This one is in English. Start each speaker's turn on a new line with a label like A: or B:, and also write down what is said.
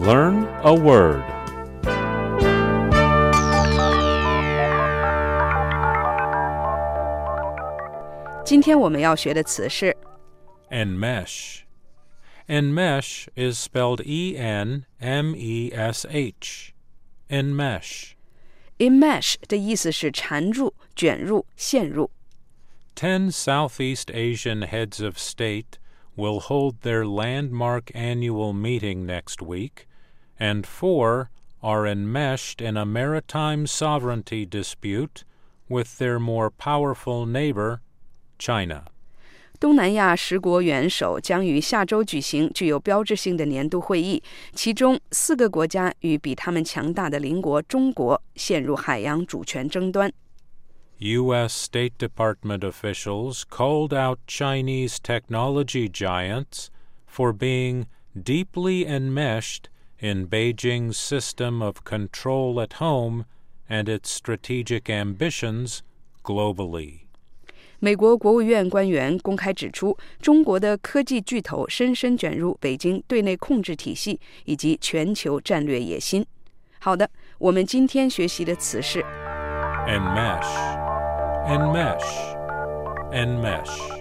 A: Learn a word. Enmesh. And mesh is spelled E N M E S H. In Enmesh.
B: Enmesh 的意思是缠住、卷入、陷入。
A: Ten Southeast Asian heads of state will hold their landmark annual meeting next week and four are enmeshed in a maritime sovereignty dispute with their more powerful neighbor, China.
B: 东南亚十国元首将于下周举行具有标志性的年度会议，其中四个国家与比他们强大的邻国中国陷入海洋主权争端。
A: U.S. State Department officials called out Chinese technology giants for being deeply enmeshed in Beijing's system of control at home and its strategic ambitions globally.
B: 美国国务院官员公开指出，中国的科技巨头深深卷入北京对内控制体系以及全球战略野心。好的，我们今天学习的词是
A: Enmesh, enmesh, enmesh.